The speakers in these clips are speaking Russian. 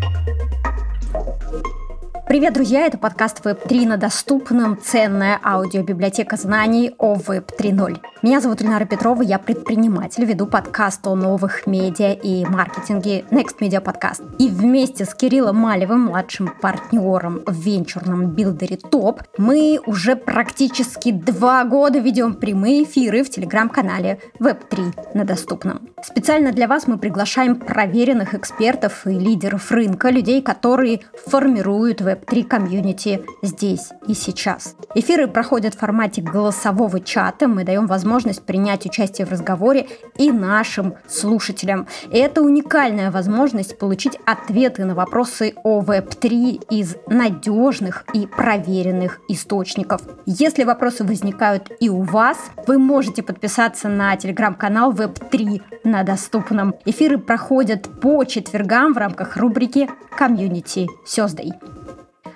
Thank you. Привет, друзья! Это подкаст Web3 на доступном, ценная аудиобиблиотека знаний о Web 3.0. Меня зовут Ильнара Петрова, я предприниматель, веду подкаст о новых медиа и маркетинге Next Media Podcast. И вместе с Кириллом Малевым, младшим партнером в венчурном билдере ТОП, мы уже практически два года ведем прямые эфиры в телеграм-канале Web3 на доступном. Специально для вас мы приглашаем проверенных экспертов и лидеров рынка, людей, которые формируют Web Web3 комьюнити здесь и сейчас. Эфиры проходят в формате голосового чата. Мы даем возможность принять участие в разговоре и нашим слушателям. И это уникальная возможность получить ответы на вопросы о Web3 из надежных и проверенных источников. Если вопросы возникают и у вас, вы можете подписаться на телеграм-канал Web3 на доступном. Эфиры проходят по четвергам в рамках рубрики «Комьюнити Сёздой».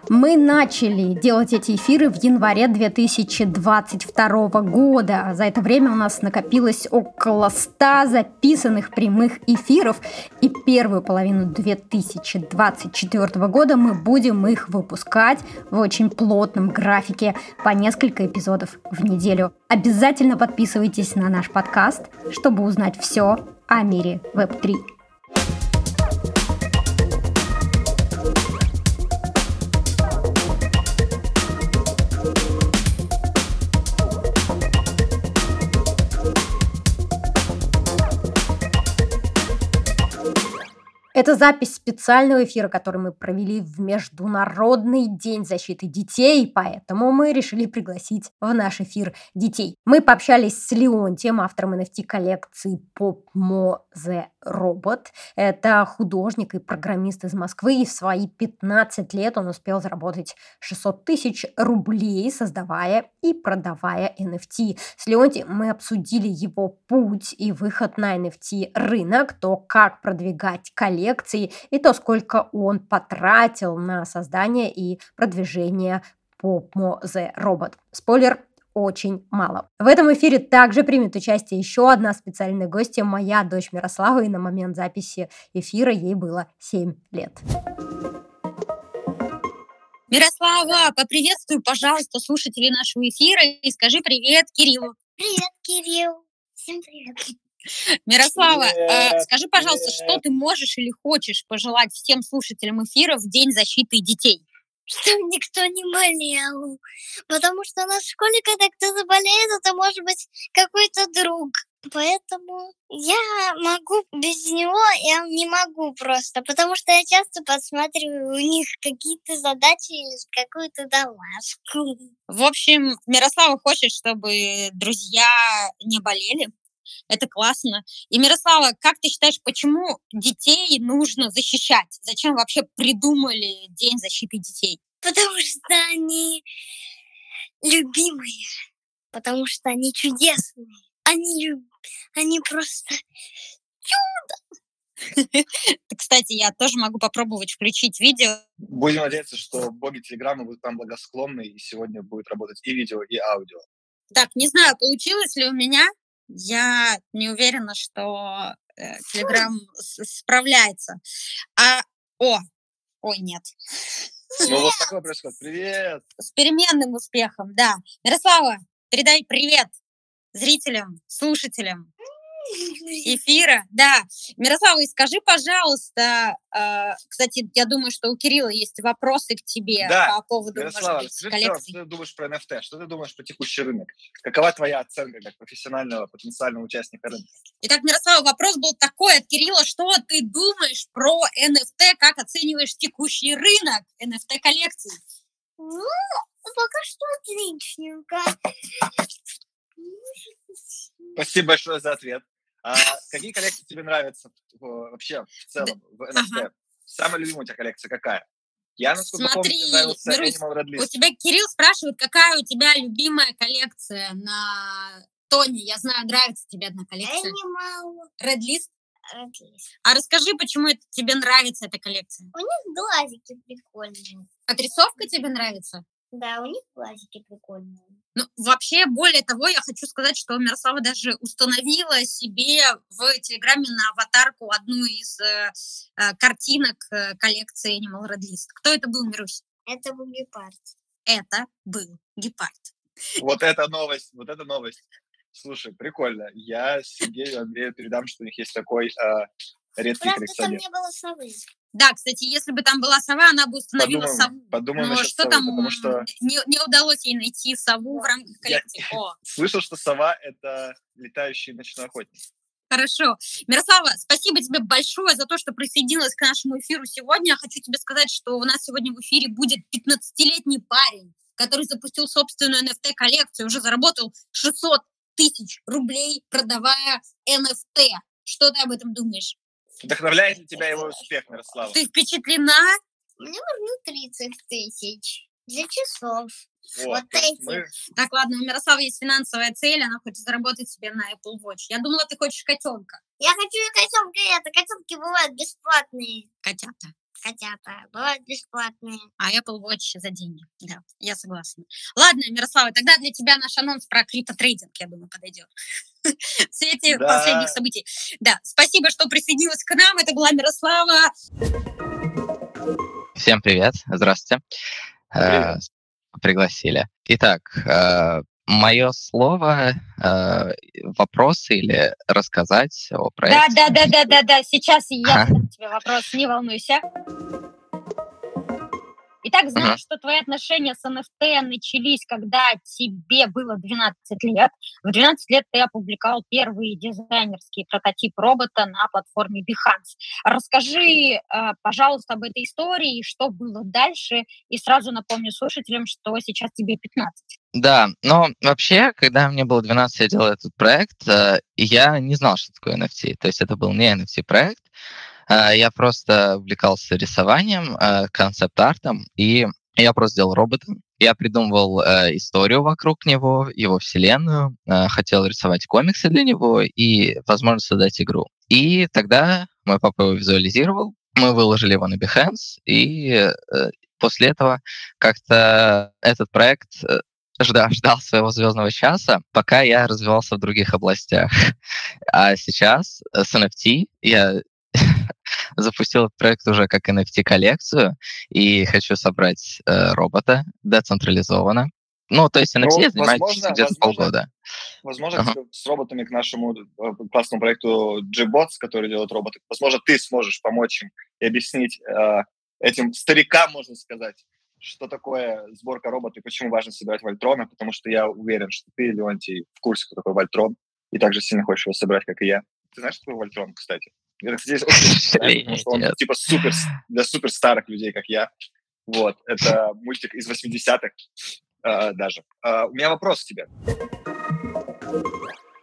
Мы начали делать эти эфиры в январе 2022 года. За это время у нас накопилось около 100 записанных прямых эфиров. И первую половину 2024 года мы будем их выпускать в очень плотном графике по несколько эпизодов в неделю. Обязательно подписывайтесь на наш подкаст, чтобы узнать все о мире Web3. Это запись специального эфира, который мы провели в Международный день защиты детей, поэтому мы решили пригласить в наш эфир детей. Мы пообщались с Леонтием, автором NFT-коллекции Pop Mo The Robot. Это художник и программист из Москвы, и в свои 15 лет он успел заработать 600 тысяч рублей, создавая и продавая NFT. С Леонтием мы обсудили его путь и выход на NFT рынок, то, как продвигать коллекцию, коллекции и то, сколько он потратил на создание и продвижение Popmo The Robot. Спойлер, очень мало. В этом эфире также примет участие еще одна специальная гостья, моя дочь Мирослава, и на момент записи эфира ей было 7 лет. Мирослава, поприветствую, пожалуйста, слушателей нашего эфира и скажи привет Кириллу. Привет, Кирилл. Всем привет. Мирослава, э, скажи, пожалуйста, что ты можешь или хочешь пожелать всем слушателям эфира в День защиты детей? Чтобы никто не болел. Потому что на школе, когда кто-то болеет, это может быть какой-то друг. Поэтому я могу без него, я не могу просто, потому что я часто подсматриваю у них какие-то задачи или какую-то домашку. В общем, Мирослава хочет, чтобы друзья не болели, это классно. И, Мирослава, как ты считаешь, почему детей нужно защищать? Зачем вообще придумали День защиты детей? Потому что они любимые, потому что они чудесные. Они, люб... они просто чудо. Кстати, я тоже могу попробовать включить видео. Будем надеяться, что боги Телеграма будут там благосклонны, и сегодня будет работать и видео, и аудио. Так, не знаю, получилось ли у меня. Я не уверена, что э, Telegram справляется. А, о, ой, нет. Ну вот такое происходит. Привет! С переменным успехом, да. Мирослава, передай привет зрителям, слушателям эфира. Да. Мирослава, и скажи, пожалуйста, э, кстати, я думаю, что у Кирилла есть вопросы к тебе да. по поводу, Мирослава, может быть, коллекции. Что ты думаешь про NFT? Что ты думаешь про текущий рынок? Какова твоя оценка как профессионального потенциального участника рынка? Итак, Мирослава, вопрос был такой от Кирилла. Что ты думаешь про NFT? Как оцениваешь текущий рынок NFT-коллекций? Ну, пока что отличненько. Спасибо большое за ответ. А какие коллекции тебе нравятся вообще в целом в NFT? Ага. Самая любимая у тебя коллекция какая? Я, насколько Смотри, помню, тебе нравился Мирусь, Animal Red List. У тебя Кирилл спрашивает, какая у тебя любимая коллекция на Тони. Я знаю, нравится тебе одна коллекция. Animal Red List? Red List. А расскажи, почему это, тебе нравится эта коллекция? У них глазики прикольные. Отрисовка тебе нравится? Да, у них глазики прикольные. Ну, вообще, более того, я хочу сказать, что Мирослава даже установила себе в Телеграме на аватарку одну из э, э, картинок э, коллекции Animal Red List. Кто это был, Мирусь? Это был гепард. Это был гепард. Вот это новость, вот это новость. Слушай, прикольно. Я Сергею Андрею передам, что у них есть такой э, редкий Правда, там коллекционер. не было совы. Да, кстати, если бы там была сова, она бы установила Подумаем, сову. подумаем Но что совы, там потому что не, не удалось ей найти сову в рамках Я-. О, слышал, что сова — это летающий ночной охотник. Хорошо. Мирослава, спасибо тебе большое за то, что присоединилась к нашему эфиру сегодня. Хочу тебе сказать, что у нас сегодня в эфире будет 15-летний парень, который запустил собственную NFT-коллекцию, уже заработал 600 тысяч рублей, продавая NFT. Что ты об этом думаешь? Вдохновляет ли тебя его успех, Мирослава? Ты впечатлена? Мне нужно 30 тысяч для часов. Вот, вот эти. мы- Так, ладно, у Мирославы есть финансовая цель, она хочет заработать себе на Apple Watch. Я думала, ты хочешь котенка. Я хочу и котенка, и это. Котенки бывают бесплатные. Котята. Котята бывают бесплатные. А Apple Watch за деньги. Да, я согласна. Ладно, Мирослава, тогда для тебя наш анонс про криптотрейдинг, я думаю, подойдет. В свете Да. последних событий. Да, спасибо, что присоединилась к нам. Это была Мирослава. Всем привет, здравствуйте. Привет. Э, Пригласили. Итак, мое слово, э, вопросы или рассказать о проекте. Да, да, да, да, да, да. Сейчас я задам тебе вопрос, не волнуйся. Итак, знаю, Ага. что твои отношения с NFT начались, когда тебе было 12 лет. В 12 лет ты опубликовал первый дизайнерский прототип робота на платформе Behance. Расскажи, э, пожалуйста, об этой истории, что было дальше, и сразу напомню слушателям, что сейчас тебе 15. Да, но вообще, когда мне было 12, я делал этот проект, э, и я не знал, что такое NFT. То есть это был не NFT-проект. Э, Я просто увлекался рисованием, э, концепт-артом, и я просто делал робота. Я придумывал э, историю вокруг него, его вселенную, э, хотел рисовать комиксы для него и, возможно, создать игру. И тогда мой папа его визуализировал, мы выложили его на Behance, и э, после этого как-то этот проект э, ждал, ждал своего звездного часа, пока я развивался в других областях. А сейчас с NFT я запустил этот проект уже как NFT-коллекцию и хочу собрать э, робота децентрализованно. Ну, то есть NFT Ну, я занимаюсь возможно, где-то полгода. Возможно, тебе с роботами к нашему э, классному проекту Gbots, который делает роботы, возможно, ты сможешь помочь им и объяснить э, этим старикам, можно сказать, что такое сборка робота и почему важно собирать вольтроны, потому что я уверен, что ты, Леонтий, в курсе, кто такой вольтрон, и также сильно хочешь его собирать, как и я. Ты знаешь, что такое вольтрон, кстати? Это, кстати, очень потому что он типа супер, для супер старых людей, как я. Вот, это мультик из 80-х э, даже. Э, у меня вопрос к тебе.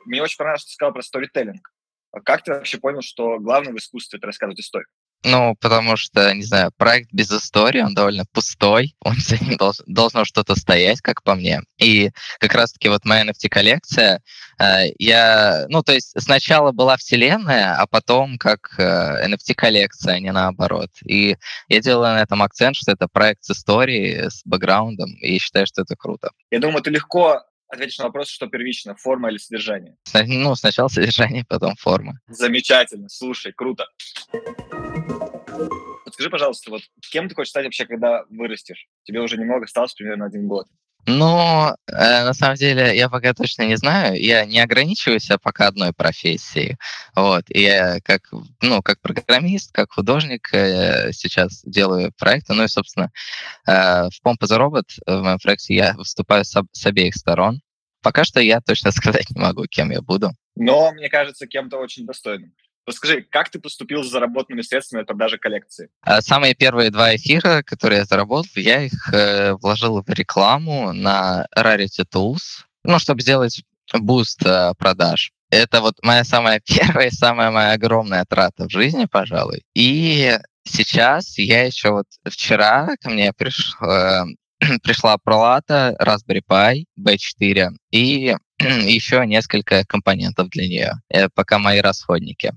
Мне очень понравилось, что ты сказал про сторителлинг. А Как ты вообще понял, что главное в искусстве это рассказывать историю? Ну, потому что, не знаю, проект без истории, он довольно пустой, он за ним долж- должно что-то стоять, как по мне. И как раз-таки вот моя NFT-коллекция, э, я, ну, то есть сначала была вселенная, а потом как э, NFT-коллекция, а не наоборот. И я делаю на этом акцент, что это проект с историей, с бэкграундом, и считаю, что это круто. Я думаю, ты легко ответишь на вопрос, что первично, форма или содержание. Ну, сначала содержание, потом форма. Замечательно, слушай, круто. Подскажи, пожалуйста, вот кем ты хочешь стать вообще, когда вырастешь? Тебе уже немного осталось, примерно один год. Ну, э, на самом деле, я пока точно не знаю. Я не ограничиваюсь а пока одной профессией. Вот. Я как, ну, как программист, как художник э, сейчас делаю проекты. Ну и, собственно, э, в the Robot, э, в моем проекте, я выступаю с, с обеих сторон. Пока что я точно сказать не могу, кем я буду. Но, мне кажется, кем-то очень достойным. Подскажи, как ты поступил с заработанными средствами от продажи коллекции? А Самые первые два эфира, которые я заработал, я их э, вложил в рекламу на Rarity Tools, ну, чтобы сделать boost э, продаж. Это вот моя самая первая самая моя огромная трата в жизни, пожалуй. И сейчас я еще вот вчера ко мне приш, э, пришла пролата Raspberry Pi B4 и еще несколько компонентов для нее, э, пока мои расходники.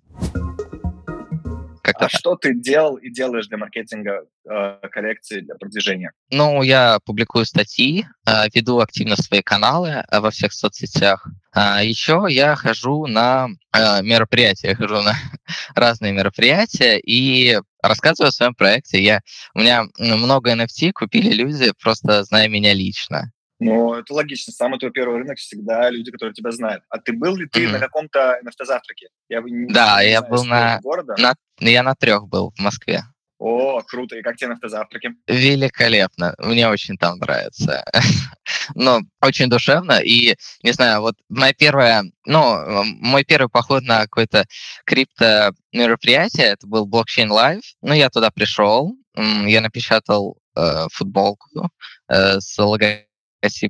как а что ты делал и делаешь для маркетинга э, коллекции, для продвижения? Ну, я публикую статьи, э, веду активно свои каналы э, во всех соцсетях. А еще я хожу на э, мероприятия, хожу на разные мероприятия и рассказываю о своем проекте. Я, у меня много NFT купили люди, просто зная меня лично. Ну, это логично. Самый твой первый рынок всегда люди, которые тебя знают. А ты был ли ты mm-hmm. на каком-то NFT-завтраке? Я не, да, не я знаю, был на, города. на... Я на трех был в Москве. О, круто. И как тебе автозавтраки? Великолепно. Мне очень там нравится. ну, очень душевно. И, не знаю, вот моя первая, ну, мой первый поход на какое-то крипто мероприятие, это был Blockchain Live. Ну, я туда пришел, я напечатал э, футболку э, с логотипом,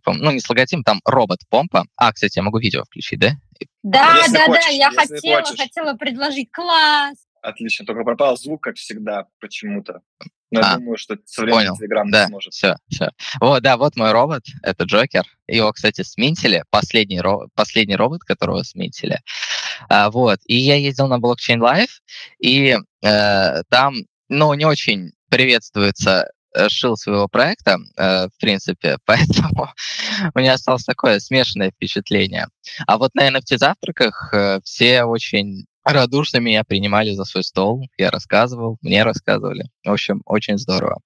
ну, не с логотипом, там робот-помпа. А, кстати, я могу видео включить, да? Да, если да, хочешь, да, я хотела, хочешь. хотела предложить. Класс! Отлично, только пропал звук, как всегда, почему-то. Но а, я думаю, что со временем Telegram да, сможет. Все, все. Вот, да, вот мой робот, это Джокер. Его, кстати, сминтили, последний, ро- последний робот, которого сминтили. А, вот, и я ездил на Blockchain Live, и э, там, ну, не очень приветствуется шил своего проекта, э, в принципе, поэтому у меня осталось такое смешанное впечатление. А вот на NFT-завтраках э, все очень радушно меня принимали за свой стол. Я рассказывал, мне рассказывали. В общем, очень здорово.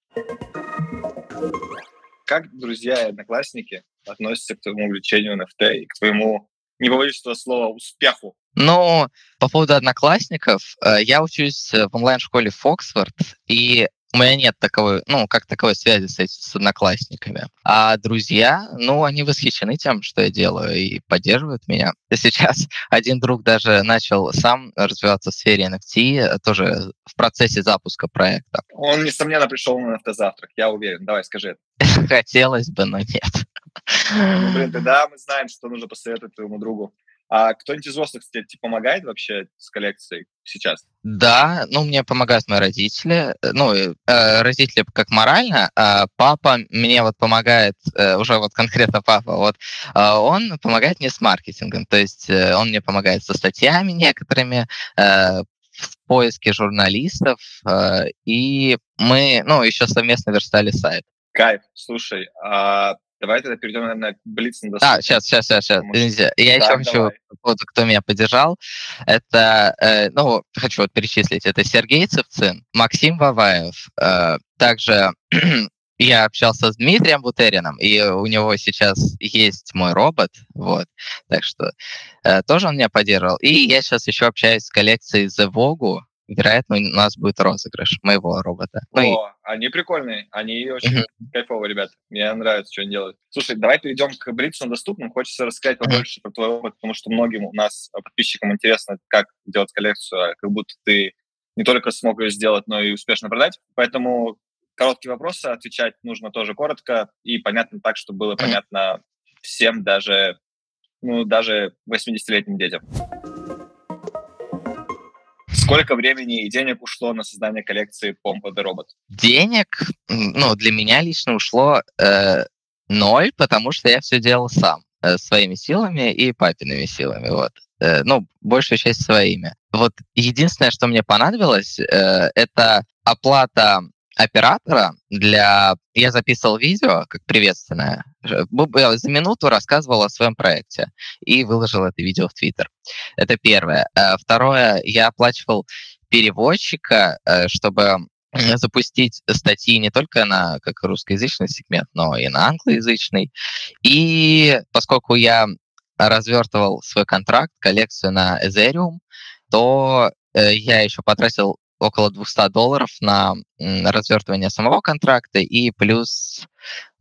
Как друзья и одноклассники относятся к твоему увлечению NFT и к твоему, не побоюсь этого слова, успеху? Ну, по поводу одноклассников, э, я учусь в онлайн-школе Фоксфорд, и у меня нет таковой, ну, как таковой связи с, с одноклассниками. А друзья, ну, они восхищены тем, что я делаю, и поддерживают меня. И сейчас один друг даже начал сам развиваться в сфере NFT, тоже в процессе запуска проекта. Он, несомненно, пришел на автозавтрак, я уверен. Давай, скажи это. Хотелось бы, но нет. Ну, блин, да, мы знаем, что нужно посоветовать твоему другу. А кто-нибудь из взрослых тебе помогает вообще с коллекцией сейчас? Да, ну, мне помогают мои родители. Э, ну, э, родители как морально, а папа мне вот помогает, э, уже вот конкретно папа, вот, э, он помогает мне с маркетингом. То есть э, он мне помогает со статьями некоторыми, э, в поиске журналистов, э, и мы, ну, еще совместно верстали сайт. Кайф. Слушай, а Давай тогда перейдем, наверное, к Блиц на А, сейчас, сейчас, сейчас, сейчас. Извините. Я так, еще давай. хочу, вот, кто меня поддержал. Это, э, ну, хочу вот перечислить. Это Сергей Цевцин, Максим Ваваев. Э, также я общался с Дмитрием Бутерином, и у него сейчас есть мой робот, вот, так что э, тоже он меня поддерживал. И я сейчас еще общаюсь с коллекцией The Vogue, вероятно, у нас будет розыгрыш моего робота. Ну, О, и... они прикольные, они очень кайфовые, ребята. Мне нравится, что они делают. Слушай, давай перейдем к Блицу доступным. Хочется рассказать побольше про твой опыт, потому что многим у нас, а, подписчикам, интересно, как делать коллекцию, а как будто ты не только смог ее сделать, но и успешно продать. Поэтому короткие вопросы отвечать нужно тоже коротко и понятно так, чтобы было понятно всем, даже, ну, даже 80-летним детям. Сколько времени и денег ушло на создание коллекции Pompa the Robot? Денег, ну, для меня лично ушло э, ноль, потому что я все делал сам, э, своими силами и папиными силами, вот. Э, ну, большую часть своими. Вот единственное, что мне понадобилось, э, это оплата оператора для... Я записывал видео как приветственное. Я за минуту рассказывал о своем проекте и выложил это видео в Твиттер. Это первое. Э, второе, я оплачивал переводчика, э, чтобы запустить статьи не только на как русскоязычный сегмент, но и на англоязычный. И поскольку я развертывал свой контракт, коллекцию на Ethereum, то э, я еще потратил около 200 долларов на развертывание самого контракта и плюс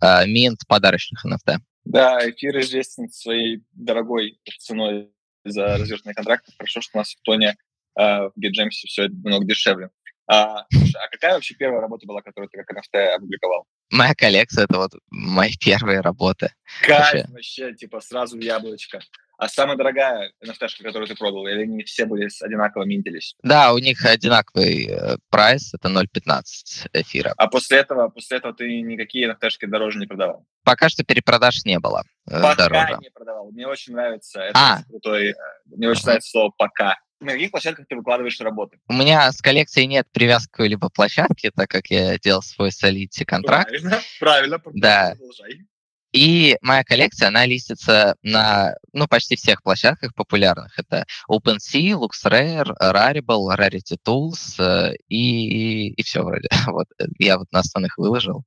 э, минт подарочных NFT. Да, эфир известен своей дорогой ценой за развертывание контрактов. Хорошо, что у нас в Тоне э, в GetGems все намного дешевле. А, слушай, а какая вообще первая работа была, которую ты как NFT опубликовал? Моя коллекция — это вот мои первые работы. Кайф вообще, вообще типа сразу в яблочко. А самая дорогая NFT, которую ты продал, или они все были одинаково минтились? Да, у них одинаковый э, прайс, это 0.15 эфира. А после этого, после этого ты никакие NFT дороже не продавал? Пока что перепродаж не было. Э, пока дороже. не продавал. Мне очень нравится это а. крутой. Э, мне очень uh-huh. нравится слово пока. на каких площадках ты выкладываешь работы? У меня с коллекцией нет привязки к какой-либо площадке, так как я делал свой Solidity контракт. Правильно, правильно. Да. Продолжай. И моя коллекция, она листится на ну, почти всех площадках популярных. Это OpenSea, LuxRare, Rarible, Rarity Tools э, и, и все вроде. Вот я вот на основных выложил.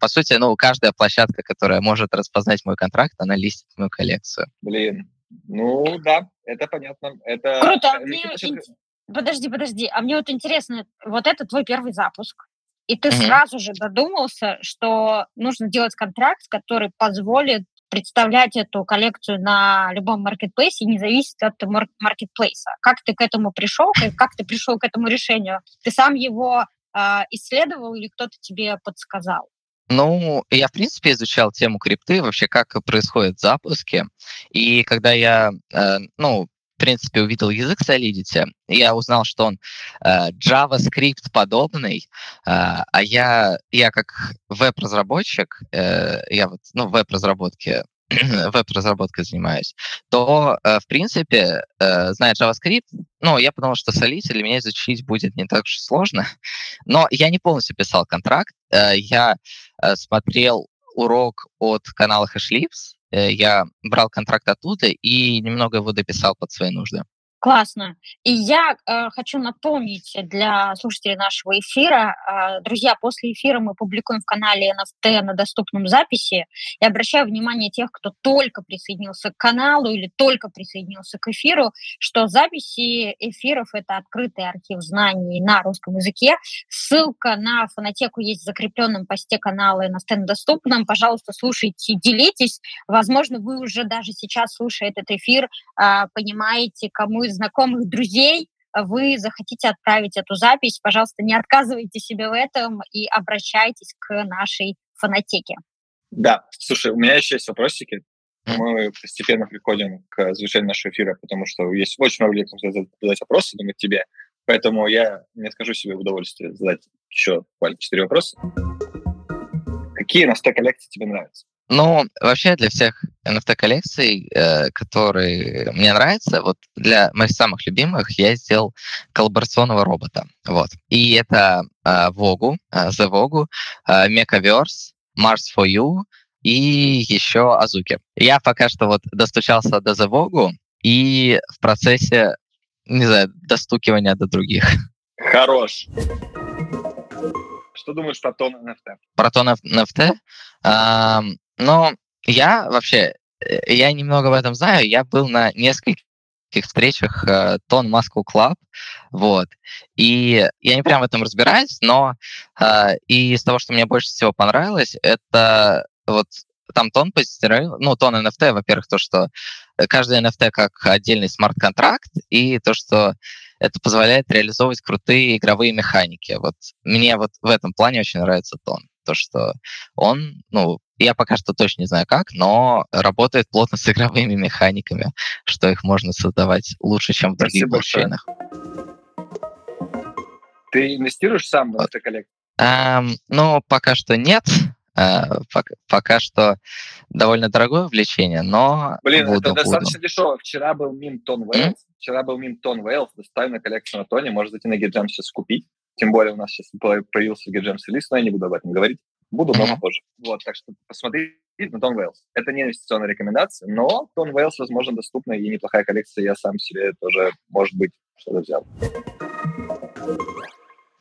По сути, ну, каждая площадка, которая может распознать мой контракт, она листит мою коллекцию. Блин, ну да, это понятно. Это... Круто. А э, мне Подожди, подожди. А мне вот интересно, вот это твой первый запуск. И ты Мгм. сразу же додумался, что нужно делать контракт, который позволит представлять эту коллекцию на любом маркетплейсе, не зависит от мар- маркетплейса. Как ты к этому пришел? Как ты пришел к этому решению? Ты сам его а, исследовал или кто-то тебе подсказал? Ну, я, в принципе, изучал тему крипты, вообще, как происходят запуски. И когда я, э, ну, в принципе, увидел язык Solidity, я узнал, что он э, JavaScript подобный, э, а я, я как веб-разработчик, э, я вот, ну, в веб-разработке веб-разработкой занимаюсь, то, э, в принципе, э, зная JavaScript, ну, я подумал, что Solidity для меня изучить будет не так уж сложно, но я не полностью писал контракт, э, я э, смотрел урок от канала HashLips, я брал контракт оттуда и немного его дописал под свои нужды. Классно. И я э, хочу напомнить для слушателей нашего эфира, э, друзья, после эфира мы публикуем в канале NFT на доступном записи. И обращаю внимание тех, кто только присоединился к каналу или только присоединился к эфиру, что записи эфиров — это открытый архив знаний на русском языке. Ссылка на фонотеку есть в закрепленном посте канала NFT на доступном. Пожалуйста, слушайте, делитесь. Возможно, вы уже даже сейчас, слушая этот эфир, а, понимаете, кому из знакомых друзей вы захотите отправить эту запись, пожалуйста, не отказывайте себе в этом и обращайтесь к нашей фонотеке. Да, слушай, у меня еще есть вопросики. Мы постепенно приходим к завершению нашего эфира, потому что есть очень много людей, хотят задать вопросы, думаю, тебе. Поэтому я не скажу себе в удовольствие задать еще буквально четыре вопроса. Какие NFT-коллекции тебе нравятся? Ну, вообще для всех NFT-коллекций, э, которые мне нравятся, вот для моих самых любимых я сделал коллаборационного робота. Вот. И это э, Vogu, э, The Vogu, э, Mechaverse, Mars for You и еще Азуки. Я пока что вот достучался до The Vogu и в процессе, не знаю, достукивания до других. Хорош. Что думаешь про тон NFT? Про тон NFT. Но я вообще, э, я немного в этом знаю. Я был на нескольких встречах э, Тон Moscow Club, вот. И я не прям в этом разбираюсь, но э, и из того, что мне больше всего понравилось, это вот там Тон позиционировал, ну, Тон NFT, во-первых, то, что каждый NFT как отдельный смарт-контракт, и то, что это позволяет реализовывать крутые игровые механики. Вот мне вот в этом плане очень нравится Тон. То, что он, ну, я пока что точно не знаю как, но работает плотно с игровыми механиками, что их можно создавать лучше, чем в других Спасибо блокчейнах. Ты инвестируешь сам в NFT-коллекцию? Эм, ну, пока что нет. Э, пока, пока что довольно дорогое увлечение, но Блин, буду, это буду. достаточно дешево. Вчера был мим Тон Вейлс. Вчера был мим Тон Вейлс. Доставим на коллекцию на Тоне. Можно зайти на GitGem сейчас купить. Тем более у нас сейчас по- появился GitGem лист, но я не буду об этом говорить. Буду, но Мгм. попозже. Вот, так что посмотри на Тон Вейлс. Это не инвестиционная рекомендация, но Тон Вейлс, возможно, доступная и неплохая коллекция. Я сам себе тоже, может быть, что-то взял.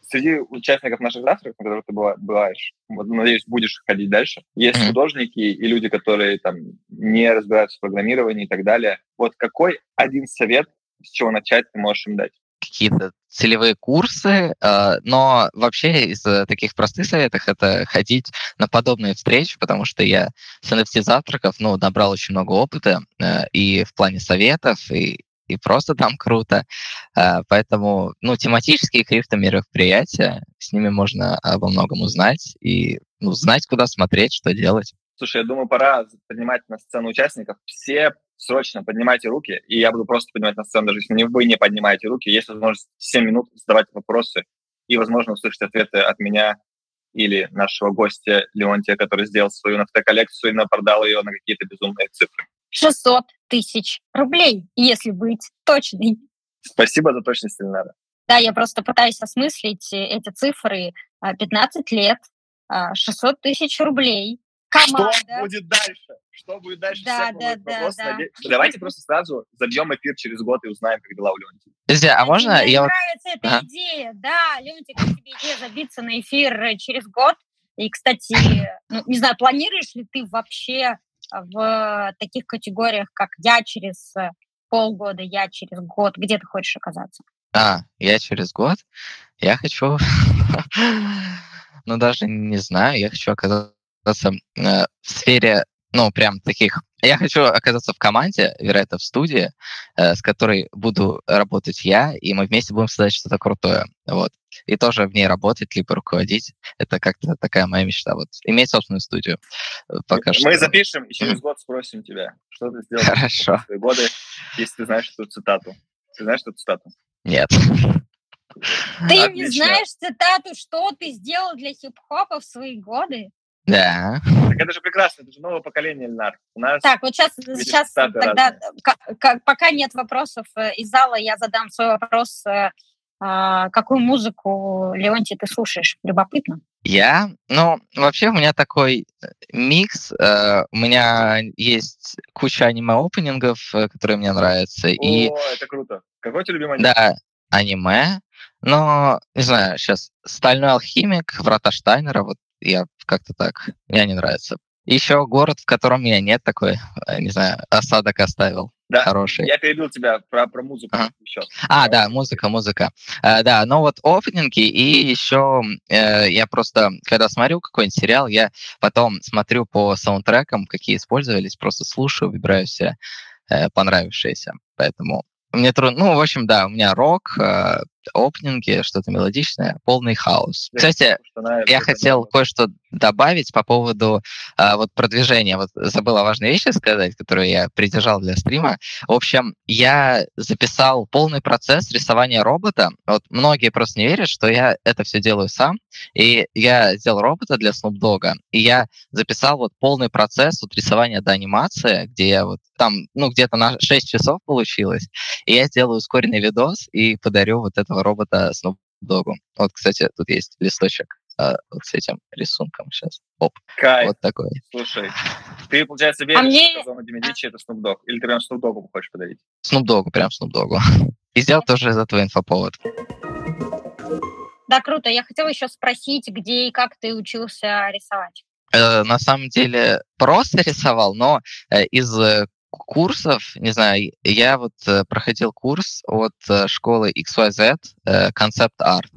Среди участников наших завтраков, на которых ты быва- бываешь, вот, надеюсь, будешь ходить дальше, есть художники и люди, которые там не разбираются в программировании и так далее. Вот какой один совет, с чего начать, ты можешь им дать? Какие-то целевые курсы, э, но вообще из э, таких простых советов это ходить на подобные встречи, потому что я с NFT завтраков, ну, набрал очень много опыта э, и в плане советов, и, и просто там круто. Э, поэтому, ну, тематические криптомероприятия, с ними можно обо многом узнать и ну, знать, куда смотреть, что делать. Слушай, я думаю, пора поднимать на сцену участников. Все срочно поднимайте руки, и я буду просто поднимать на сцену, даже если вы не поднимаете руки. Есть возможность 7 минут задавать вопросы и, возможно, услышать ответы от меня или нашего гостя Леонтия, который сделал свою NFT-коллекцию и продал ее на какие-то безумные цифры. 600 тысяч рублей, если быть точной. Спасибо за точность, Ильнара. Да, я просто пытаюсь осмыслить эти цифры. 15 лет, 600 тысяч рублей, команда. Что будет дальше? Что будет дальше? Да, да, да, да. Наде... Давайте просто сразу забьем эфир через год и узнаем, как дела у Леонтия. Друзья, а можно Мне я... нравится эта Ага. идея. Да, Леонтик, как тебе идея забиться на эфир через год? И, кстати, ну, не знаю, планируешь ли ты вообще в таких категориях, как я через полгода, я через год, где ты хочешь оказаться? А, я через год? Я хочу... ну, даже не знаю, я хочу оказаться э, в сфере, ну, прям таких... Я хочу оказаться в команде, вероятно, в студии, э, с которой буду работать я, и мы вместе будем создать что-то крутое. Вот. И тоже в ней работать, либо руководить. Это как-то такая моя мечта. Вот. Иметь собственную студию. э, Пока что. Мы запишем и через год спросим тебя, что ты сделал Хорошо. в свои годы, если ты знаешь эту цитату. Ты знаешь эту цитату? Нет. Ты не Отлично. знаешь цитату, что ты сделал для хип-хопа в свои годы? Да. Так это же прекрасно, это же новое поколение, Ильнар. У нас Так, вот сейчас, Видишь, сейчас тогда, пока нет вопросов э, из зала, я задам свой вопрос. э, а, Какую музыку, Леонтий, ты слушаешь? Любопытно. Я, ну, вообще у меня такой э, микс. э, У меня есть куча аниме-опенингов, которые мне нравятся. И, О, это круто. Какой у тебя любимый аниме? да, аниме. Но, не знаю, сейчас «Стальной алхимик», «Врата Штайнера», вот я как-то так, мне не нравится. Еще город, в котором меня нет, такой, э, не знаю, осадок оставил. Да, Хороший. Я перебил тебя про, про музыку Ага. еще. А, да, музыка, музыка. Э, да, ну вот опенинги, и еще э, я просто, когда смотрю какой-нибудь сериал, я потом смотрю по саундтрекам, какие использовались, просто слушаю, выбираю все э, понравившиеся. Поэтому мне трудно... Ну, в общем, да, у меня рок, э, опенинги, что-то мелодичное, полный хаос. Кстати, я хотел кое-что добавить по поводу а, вот продвижения. Вот забыл о важной вещи сказать, которую я придержал для стрима. В общем, я записал полный процесс рисования робота. Вот многие просто не верят, что я это все делаю сам. И я сделал робота для Snoop Dogg, и я записал вот полный процесс от рисования до анимации, где я вот там, ну, где-то на 6 часов получилось. И я сделаю ускоренный видос и подарю вот этого робота Snoop Dogg. Вот, кстати, тут есть листочек а, вот с этим рисунком сейчас. Оп, Кайф. вот такой. Слушай, ты, получается, веришь, мне- что Зона Демидичи это Snoop Dogg? Или ты прям Snoop Dogg хочешь подарить? Snoop Dogg, прям Snoop Dogg. И сделал тоже из этого инфоповод. Да, круто. Я хотела еще спросить, где и как ты учился рисовать. Э, на самом деле просто рисовал, но э, из э, курсов, не знаю, я вот э, проходил курс от э, школы XYZ э, Concept Art.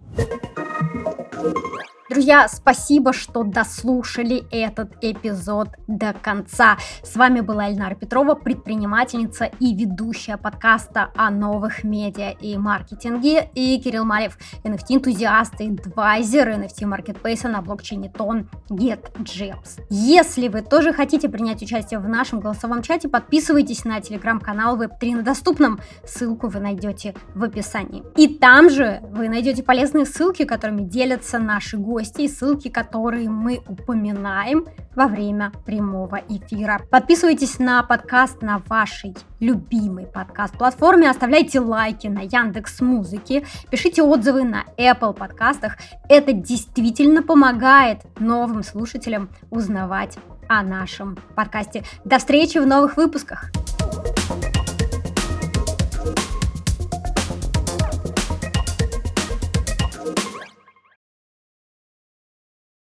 Друзья, спасибо, что дослушали этот эпизод до конца. С вами была Эльнара Петрова, предпринимательница и ведущая подкаста о новых медиа и маркетинге, и Кирилл Малев, NFT-энтузиаст и адвайзер NFT-маркетплейса на блокчейне Тон GetJabs. Если вы тоже хотите принять участие в нашем голосовом чате, подписывайтесь на телеграм-канал Web3 на доступном. Ссылку вы найдете в описании. И там же вы найдете полезные ссылки, которыми делятся наши гости, и ссылки, которые мы упоминаем во время прямого эфира. Подписывайтесь на подкаст на вашей любимой подкаст-платформе, оставляйте лайки на Яндекс Музыке, пишите отзывы на Apple подкастах. Это действительно помогает новым слушателям узнавать о нашем подкасте. До встречи в новых выпусках!